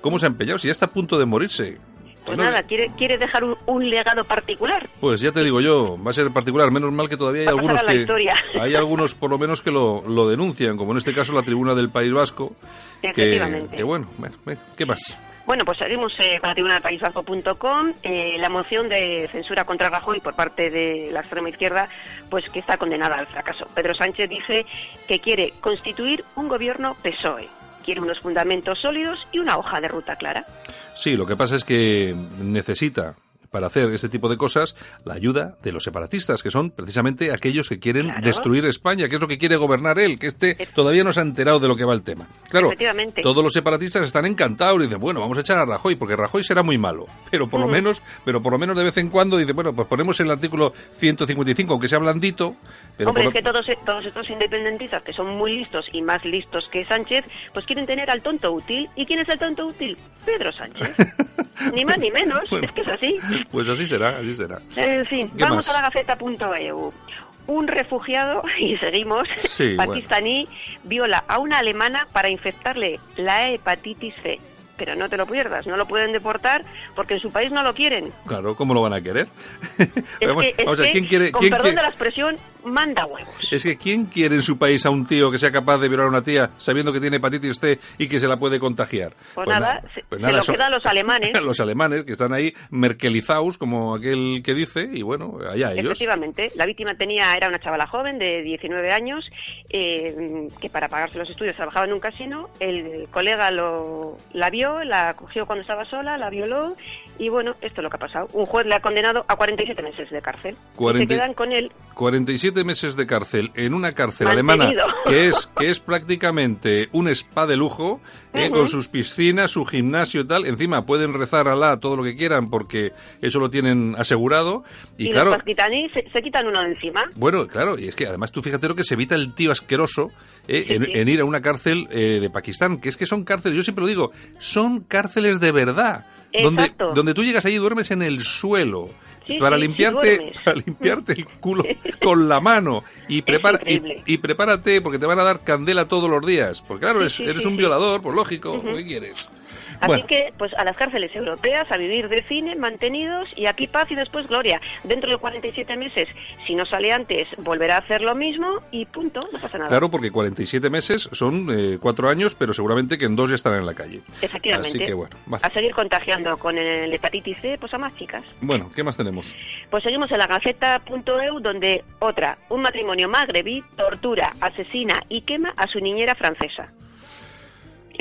cómo se ha empeñado, si ya está a punto de morirse. Pues nada, ¿quiere, ¿quiere dejar un, legado particular? Pues ya te digo yo, va a ser particular. Menos mal que todavía hay algunos que... [laughs] Hay algunos por lo menos que lo, lo, denuncian, como en este caso la tribuna del País Vasco. Que, que bueno, ¿qué más? Bueno, pues seguimos eh, con la tribuna del País Vasco.com. Eh, la moción de censura contra Rajoy por parte de la extrema izquierda, pues que está condenada al fracaso. Pedro Sánchez dice que quiere constituir un gobierno PSOE quiere unos fundamentos sólidos y una hoja de ruta clara. Sí, lo que pasa es que necesita para hacer este tipo de cosas la ayuda de los separatistas, que son precisamente aquellos que quieren destruir España, que es lo que quiere gobernar él, que este todavía no se ha enterado de lo que va el tema. Claro, todos los separatistas están encantados y dicen, bueno, vamos a echar a Rajoy, porque Rajoy será muy malo, pero por lo menos, pero por lo menos de vez en cuando dice, bueno, pues ponemos el artículo 155, aunque sea blandito, pero Hombre, es que todos, todos estos independentistas que son muy listos y más listos que Sánchez, pues quieren tener al tonto útil. ¿Y quién es el tonto útil? Pedro Sánchez. [laughs] ni más ni menos, es que es así. Pues así será, así será. En fin, vamos a la gaceta.eu. Un refugiado, [laughs] y seguimos, pakistaní, viola a una alemana para infectarle la hepatitis C pero no te lo pierdas, no lo pueden deportar porque en su país no lo quieren. Claro, ¿cómo lo van a querer? [laughs] ¿quién quiere, con perdón de la expresión, manda huevos. Es que ¿quién quiere en su país a un tío que sea capaz de violar a una tía sabiendo que tiene hepatitis C y que se la puede contagiar? Pues, pues nada, pues se, lo quedan los alemanes. [laughs] los alemanes que están ahí merkelizados, como aquel que dice, y bueno, allá ellos. Efectivamente, la víctima tenía era una chavala joven de 19 años eh, que para pagarse los estudios trabajaba en un casino, el colega lo, la vio la cogió cuando estaba sola, la violó y bueno, esto es lo que ha pasado. Un juez le ha condenado a 47 meses de cárcel. y se quedan con él. 47 meses de cárcel en una cárcel alemana [laughs] que es, que es prácticamente un spa de lujo, eh, con sus piscinas, su gimnasio y tal. Encima pueden rezar a la todo lo que quieran porque eso lo tienen asegurado. Y, claro. Los se, se, quitan uno de encima. Bueno, claro, y es que además tú fíjate lo que se evita el tío asqueroso eh, en, ir a una cárcel eh, de Pakistán, que es que son cárceles, yo siempre lo digo, son cárceles de verdad. Donde, donde tú llegas allí y duermes en el suelo. para limpiarte para limpiarte el culo [laughs] con la mano. Y, prepara, y, prepárate porque te van a dar candela todos los días. Porque claro eres, eres un violador pues lógico ¿qué quieres? Así que, pues a las cárceles europeas, a vivir de cine, mantenidos, y aquí paz y después gloria. Dentro de 47 meses, si no sale antes, volverá a hacer lo mismo y punto, no pasa nada. Claro, porque 47 meses son eh, cuatro años, pero seguramente que en dos ya estarán en la calle. Efectivamente. Así que, bueno, A seguir contagiando con el hepatitis C, pues a más chicas. Bueno, ¿qué más tenemos? Pues seguimos en la gaceta.eu, donde otra, un matrimonio magrebí tortura, asesina y quema a su niñera francesa.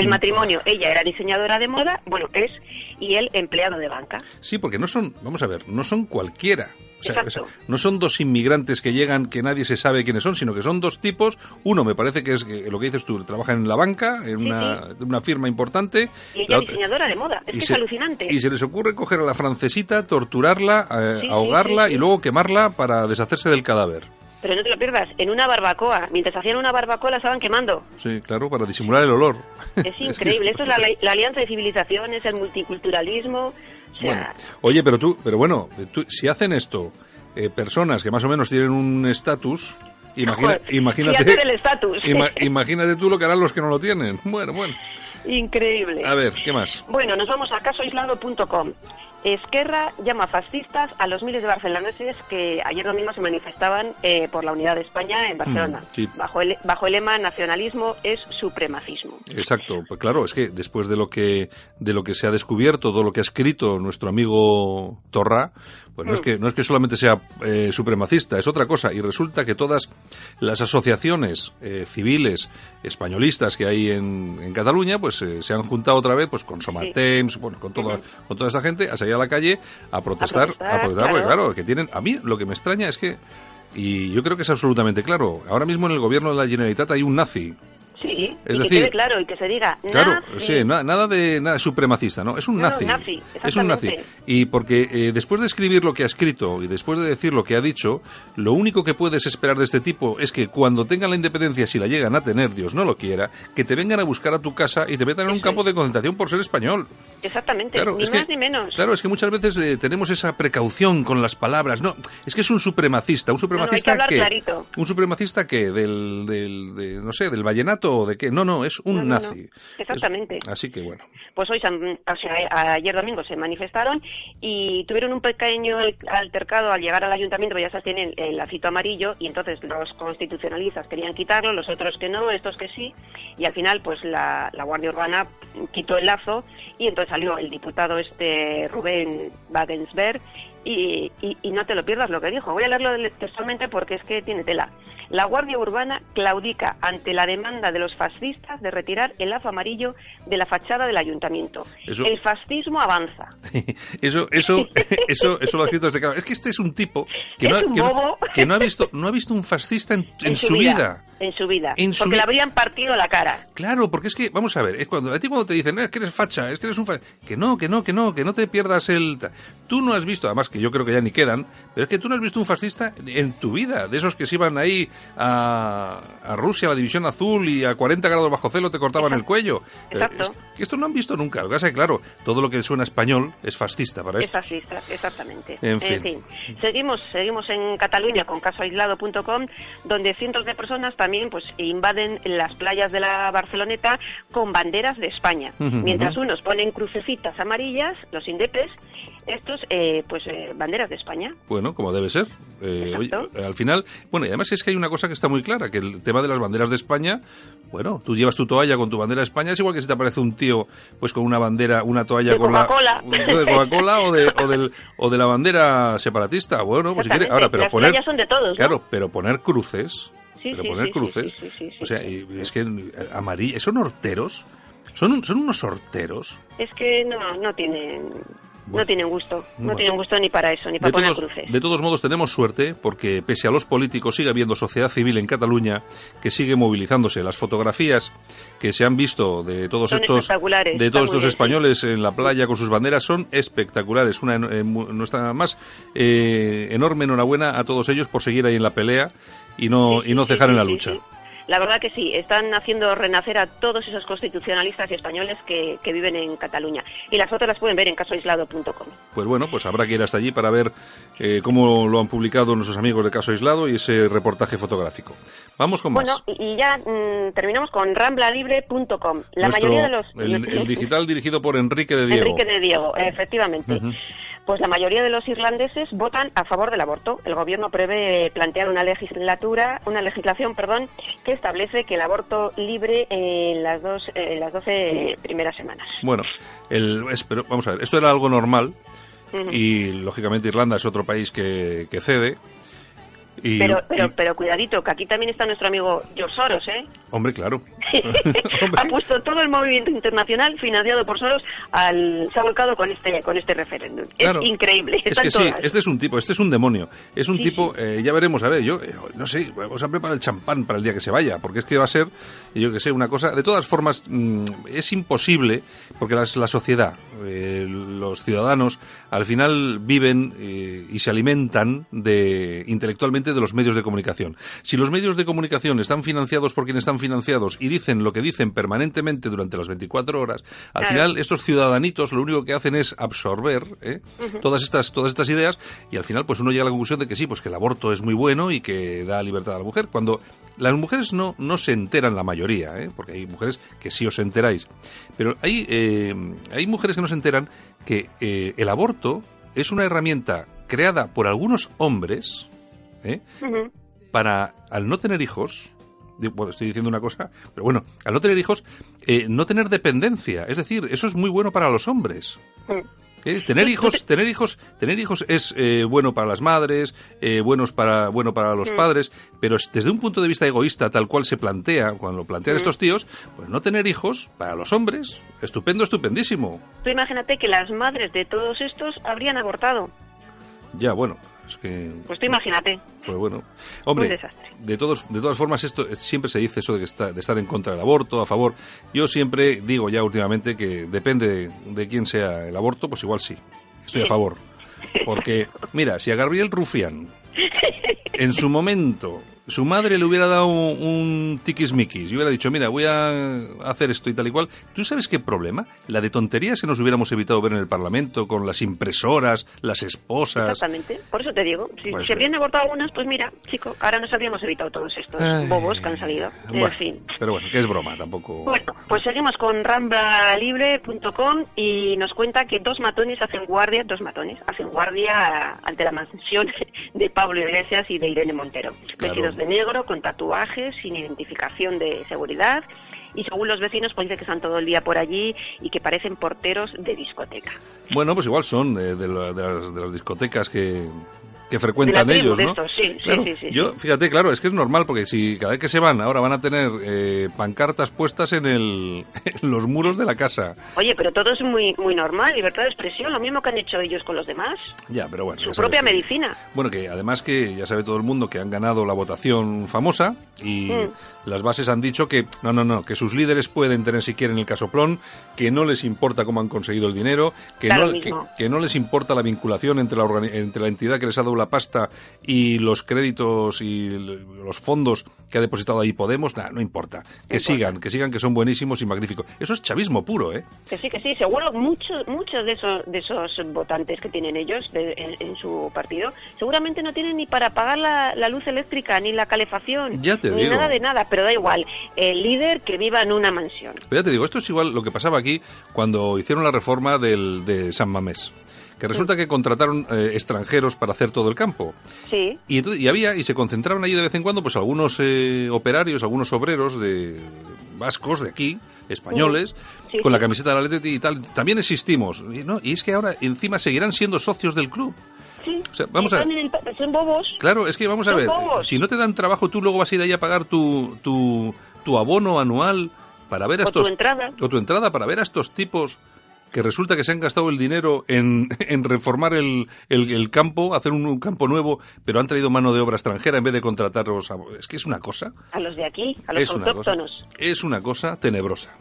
El matrimonio, ella era diseñadora de moda, bueno, es, y él empleado de banca. Sí, porque no son, vamos a ver, no son cualquiera. O sea, no son dos inmigrantes que llegan que nadie se sabe quiénes son, sino que son dos tipos. Uno me parece que es lo que dices tú, trabaja en la banca, en una, una firma importante. Y ella diseñadora de moda, es que es alucinante. Y se les ocurre coger a la francesita, torturarla, eh, ahogarla y luego quemarla para deshacerse del cadáver. Pero no te lo pierdas, en una barbacoa. Mientras hacían una barbacoa la estaban quemando. Sí, claro, para disimular el olor. Es [laughs] increíble. Esto es la, alianza de civilizaciones, el multiculturalismo. oye, pero tú, pero bueno, si hacen esto eh, personas que más o menos tienen un estatus, imagina, imagínate, imagínate tú lo que harán los que no lo tienen. [laughs] Bueno, bueno. Increíble. A ver, ¿qué más? Bueno, nos vamos a casoaislado.com. Esquerra llama fascistas a los miles de barceloneses que ayer domingo se manifestaban eh, por la unidad de España en Barcelona. Mm, bajo, el, bajo el lema nacionalismo es supremacismo. Exacto, pues claro, es que después de lo que, de lo que se ha descubierto, todo lo que ha escrito nuestro amigo Torra, pues no, es que, no es que solamente sea eh, supremacista, es otra cosa. Y resulta que todas las asociaciones eh, civiles españolistas que hay en, en Cataluña, pues se han juntado otra vez pues con Somatems, bueno, con, toda, con toda esta gente, a a la calle a protestar, a protestar, claro. claro, que tienen, a mí lo que me extraña es que, y yo creo que es absolutamente claro, ahora mismo en el gobierno de la Generalitat hay un nazi, Sí, es y decir, que quede claro y que se diga claro, sí, nada de nada supremacista, ¿no? Es un nazi. es un nazi. Y porque eh, después de escribir lo que ha escrito y después de decir lo que ha dicho, lo único que puedes esperar de este tipo es que cuando tengan la independencia, si la llegan a tener, Dios no lo quiera, que te vengan a buscar a tu casa y te metan en un campo de concentración por ser español. Exactamente, ni más ni menos. Claro, es que muchas veces eh, tenemos esa precaución con las palabras. No, es que es un supremacista, un supremacista que, un supremacista que del, del no sé, del vallenato o de qué. No, no, es un nazi. Exactamente. así que bueno. Pues hoy, o sea, ayer domingo se manifestaron y tuvieron un pequeño altercado al llegar al ayuntamiento, porque ya se tienen el lacito amarillo y entonces los constitucionalistas querían quitarlo, los otros que no, estos que sí, y al final pues la, la Guardia Urbana quitó el lazo y entonces salió el diputado este Rubén Wagensberg y, y, no te lo pierdas lo que dijo. Voy a leerlo textualmente porque es que tiene tela. La Guardia Urbana claudica ante la demanda de los fascistas de retirar el lazo amarillo de la fachada del ayuntamiento. El fascismo avanza. [laughs] eso, eso, [laughs] eso, eso lo ha escrito desde claro. Es que este es un tipo que, no, que, no, ha visto, no ha visto un fascista en, su, vida en su vida. porque le habrían partido la cara. Claro, porque es que, vamos a ver, es cuando a ti cuando te dicen, es que eres facha, es que eres un facha, que no, que no, que no, que no te pierdas el... Tú no has visto, además que yo creo que ya ni quedan, pero es que tú no has visto un fascista en tu vida, de esos que se iban ahí a, a Rusia, a la División Azul y a 40 grados bajo celo te cortaban el cuello. Eh, Exacto. que esto no han visto nunca. Lo que pasa es que, claro, todo lo que suena español es fascista para esto. Es fascista, exactamente. En fin. Seguimos, seguimos en Cataluña con casoaislado.com, donde cientos de personas también pues invaden en las playas de la Barceloneta con banderas de España. Mientras unos ponen crucecitas amarillas, los indepes, estos, eh, pues, eh, banderas de España. Bueno, como debe ser. Eh, al final, bueno, y además es que hay una cosa que está muy clara, que el tema de las banderas de España, bueno, tú llevas tu toalla con tu bandera de España, es igual que si te aparece un tío, pues con una bandera, una toalla con la... [laughs] De Coca-Cola o de, o, del, o de la bandera separatista. Bueno, pues si quieres, ahora, pero las poner... son de todos, Claro, pero poner cruces pero poner cruces, o sea, es que eh, amarillo, ¿son horteros? ¿Son, ¿Son unos horteros? Es que no, no tienen... no tienen gusto, no tienen gusto ni para eso, ni para poner cruces. De todos modos, tenemos suerte porque, pese a los políticos, sigue habiendo sociedad civil en Cataluña que sigue movilizándose. Las fotografías que se han visto de todos estos de todos estos españoles en la playa con sus banderas son espectaculares. Una eh, nuestra más eh, enorme enhorabuena a todos ellos por seguir ahí en la pelea y no, y no cejar en la lucha. La verdad que sí, están haciendo renacer a todos esos constitucionalistas y españoles que, viven en Cataluña. Y las fotos las pueden ver en casoaislado.com. Pues bueno, pues habrá que ir hasta allí para ver eh, cómo lo han publicado nuestros amigos de Caso Aislado y ese reportaje fotográfico. Vamos con más. Bueno, y ya mm, terminamos con ramblalibre.com. La mayoría de los... El, digital dirigido por Enrique de Diego. Enrique de Diego, efectivamente pues la mayoría de los irlandeses votan a favor del aborto. El gobierno prevé plantear una legislatura, una legislación, perdón, que establece que el aborto libre en las dos, en las 12 primeras semanas. Bueno, el, vamos a ver, esto era algo normal y lógicamente Irlanda es otro país que, que cede pero, pero, pero cuidadito, que aquí también está nuestro amigo George Soros, ¿eh? Hombre, claro. [laughs] ha puesto todo el movimiento internacional financiado por Soros al se ha volcado con este con este referéndum. es increíble. Es que sí, este es un tipo, este es un demonio. Es un tipo, eh, ya veremos, a ver, yo eh, no sé, vamos a preparar el champán para el día que se vaya, porque es que va a ser, yo que sé, una cosa. De todas formas, mm, es imposible, porque la, la sociedad, eh, los ciudadanos, al final viven y se alimentan de intelectualmente de los medios de comunicación. Si los medios de comunicación están financiados por quienes están financiados y dicen lo que dicen permanentemente durante las 24 horas, al final estos ciudadanitos lo único que hacen es absorber ¿eh? todas estas todas estas ideas y al final pues uno llega a la conclusión de que sí, pues que el aborto es muy bueno y que da libertad a la mujer, cuando las mujeres no, no se enteran la mayoría, ¿eh? porque hay mujeres que sí os enteráis, pero hay, eh, hay mujeres que no se enteran que el aborto es una herramienta creada por algunos hombres, ¿eh? para, al no tener hijos, bueno, estoy diciendo una cosa, pero bueno, al no tener hijos, eh, no tener dependencia. Es decir, eso es muy bueno para los hombres. Tener hijos, tener hijos, tener hijos es eh, bueno para las madres, eh, buenos para, bueno para los padres, pero desde un punto de vista egoísta, tal cual se plantea, cuando lo plantean estos tíos, pues no tener hijos para los hombres, estupendo, estupendísimo. Tú imagínate que las madres de todos estos habrían abortado. Ya, bueno, pues tú imagínate. Pues bueno. Hombre, de, todos, de todas formas, esto siempre se dice eso de, que de estar en contra del aborto, a favor. Yo siempre digo ya últimamente que depende de, quién sea el aborto, pues igual sí. Estoy a favor. Porque, mira, si a Gabriel Rufián en su momento su madre le hubiera dado un tiquismiquis y hubiera dicho, mira, voy a hacer esto y tal y cual, ¿tú sabes qué problema? La de tonterías que nos hubiéramos evitado ver en el Parlamento con las impresoras, las esposas. Exactamente, por eso te digo. Si se habrían abortado algunas, pues mira, chico, ahora nos habríamos evitado todos estos bobos que han salido. en fin. Pero bueno, que es broma, tampoco. Bueno, pues seguimos con ramblalibre.com y nos cuenta que dos matones hacen guardia, dos matones hacen guardia ante la mansión [laughs] de Pablo Iglesias y de Irene Montero. De negro, con tatuajes, sin identificación de seguridad y según los vecinos pues dice que están todo el día por allí y que parecen porteros de discoteca. Bueno, pues igual son eh, de, las, de las discotecas que, que frecuentan ellos, ¿no? sí, sí, sí, yo, fíjate, claro, es que es normal, porque si cada vez que se van ahora van a tener eh, pancartas puestas en, el, [laughs] en los muros de la casa. Oye, pero todo es muy muy normal, libertad de expresión, lo mismo que han hecho ellos con los demás. Ya, pero bueno. Su propia medicina. Bueno, que además que ya sabe todo el mundo que han ganado la votación famosa y mm. las bases han dicho que no, no, no, que sus líderes pueden tener si quieren el casoplón, que no les importa cómo han conseguido el dinero, que, no, que, no les importa la vinculación entre la, entre la entidad que les ha dado la pasta y los créditos y los fondos que ha depositado ahí Podemos, nada, no importa. Que sigan, que sigan, que son buenísimos y magníficos. Eso es chavismo puro, ¿eh? Que sí, que sí. Seguro muchos muchos de esos, de esos votantes que tienen ellos en, su partido, seguramente no tienen ni para pagar la, luz eléctrica, ni la calefacción, ya te ni nada de nada, pero da igual. El líder que viva en una mansión. Pero ya te digo, esto es igual lo que pasaba aquí cuando hicieron la reforma del, de San Mamés que resulta que contrataron eh, extranjeros para hacer todo el campo. Sí. Y, y había, y se concentraban allí de vez en cuando, pues algunos eh, operarios, algunos obreros de vascos de aquí, españoles, con la camiseta de la Leti y tal. También existimos. Y, ¿no? y es que ahora encima seguirán siendo socios del club. Sí, vamos a ver. son bobos. Claro, es que vamos a ver. Si no te dan trabajo, tú luego vas a ir ahí a pagar tu, tu, tu abono anual para ver a estos. Tu entrada. O tu entrada para ver a estos tipos que resulta que se han gastado el dinero en, [laughs] en reformar el, el, campo, hacer un, campo nuevo, pero han traído mano de obra extranjera en vez de contratarlos. A, es que es una cosa. A los de aquí, a los autóctonos. es una cosa tenebrosa.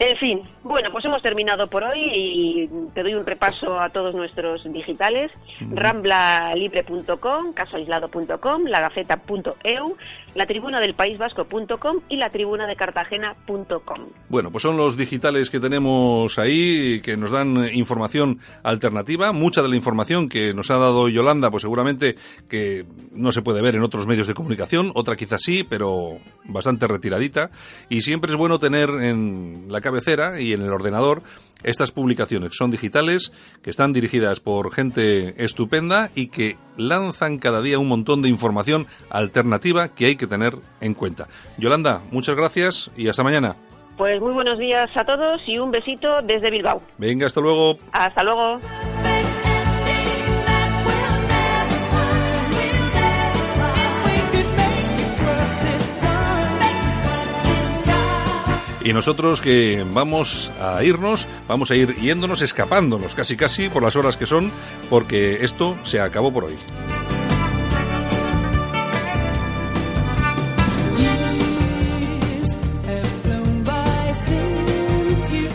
En fin, bueno, pues hemos terminado por hoy y te doy un repaso a todos nuestros digitales. Ramblalibre.com, casoaislado.com, lagaceta.eu, la tribuna del País Vasco.com y la tribuna de Cartagena.com. Bueno, pues son los digitales que tenemos ahí, que nos dan información alternativa. Mucha de la información que nos ha dado Yolanda, pues seguramente que no se puede ver en otros medios de comunicación, otra quizás sí, pero bastante retiradita. Y siempre es bueno tener en la cabecera y en el ordenador estas publicaciones son digitales, que están dirigidas por gente estupenda y que lanzan cada día un montón de información alternativa que hay que tener en cuenta. Yolanda, muchas gracias y hasta mañana. Pues muy buenos días a todos y un besito desde Bilbao. Venga, hasta luego. Hasta luego. Y nosotros que vamos a irnos, vamos a ir yéndonos, escapándonos casi casi por las horas que son, porque esto se acabó por hoy.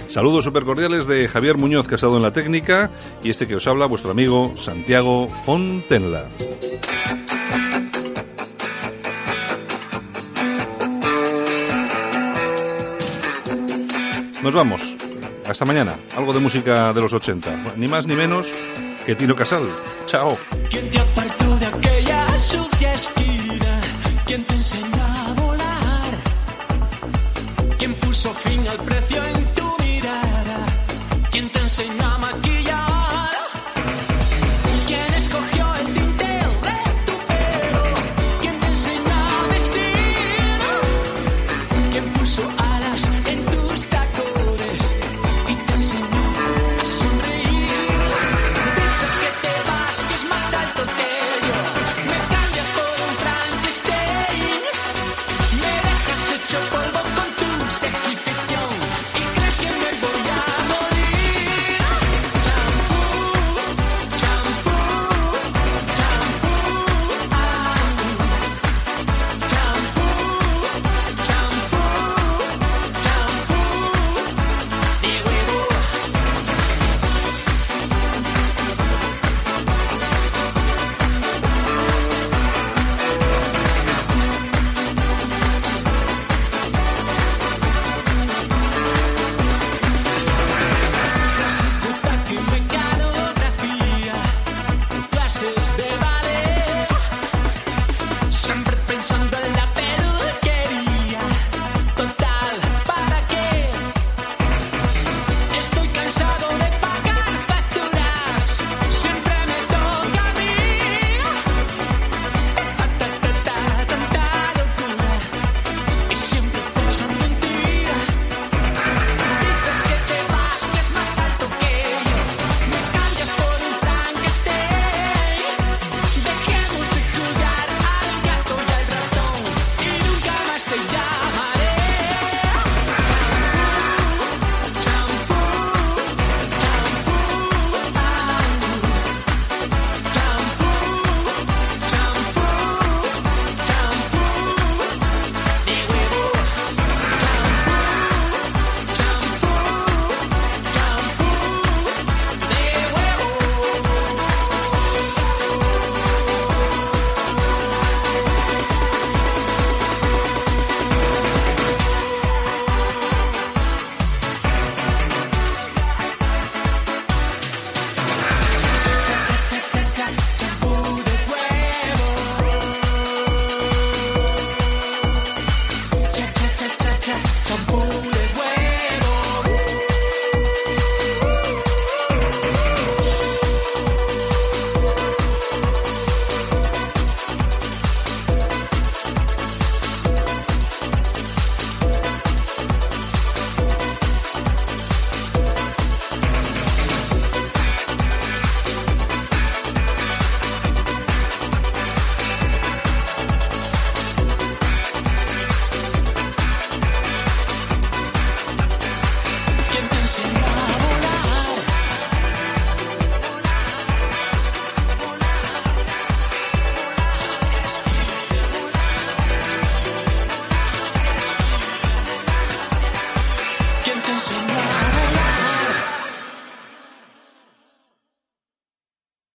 Saludos supercordiales de Javier Muñoz, estado en la técnica, y este que os habla, vuestro amigo Santiago Fontenla. Nos vamos. Hasta mañana. Algo de música de los 80. Ni más ni menos que Tino Casal. Chao. ¿Quién te apartó de aquella sucia esquina? ¿Quién te enseñó a volar? ¿Quién puso fin al precio en tu mirada? ¿Quién te enseñó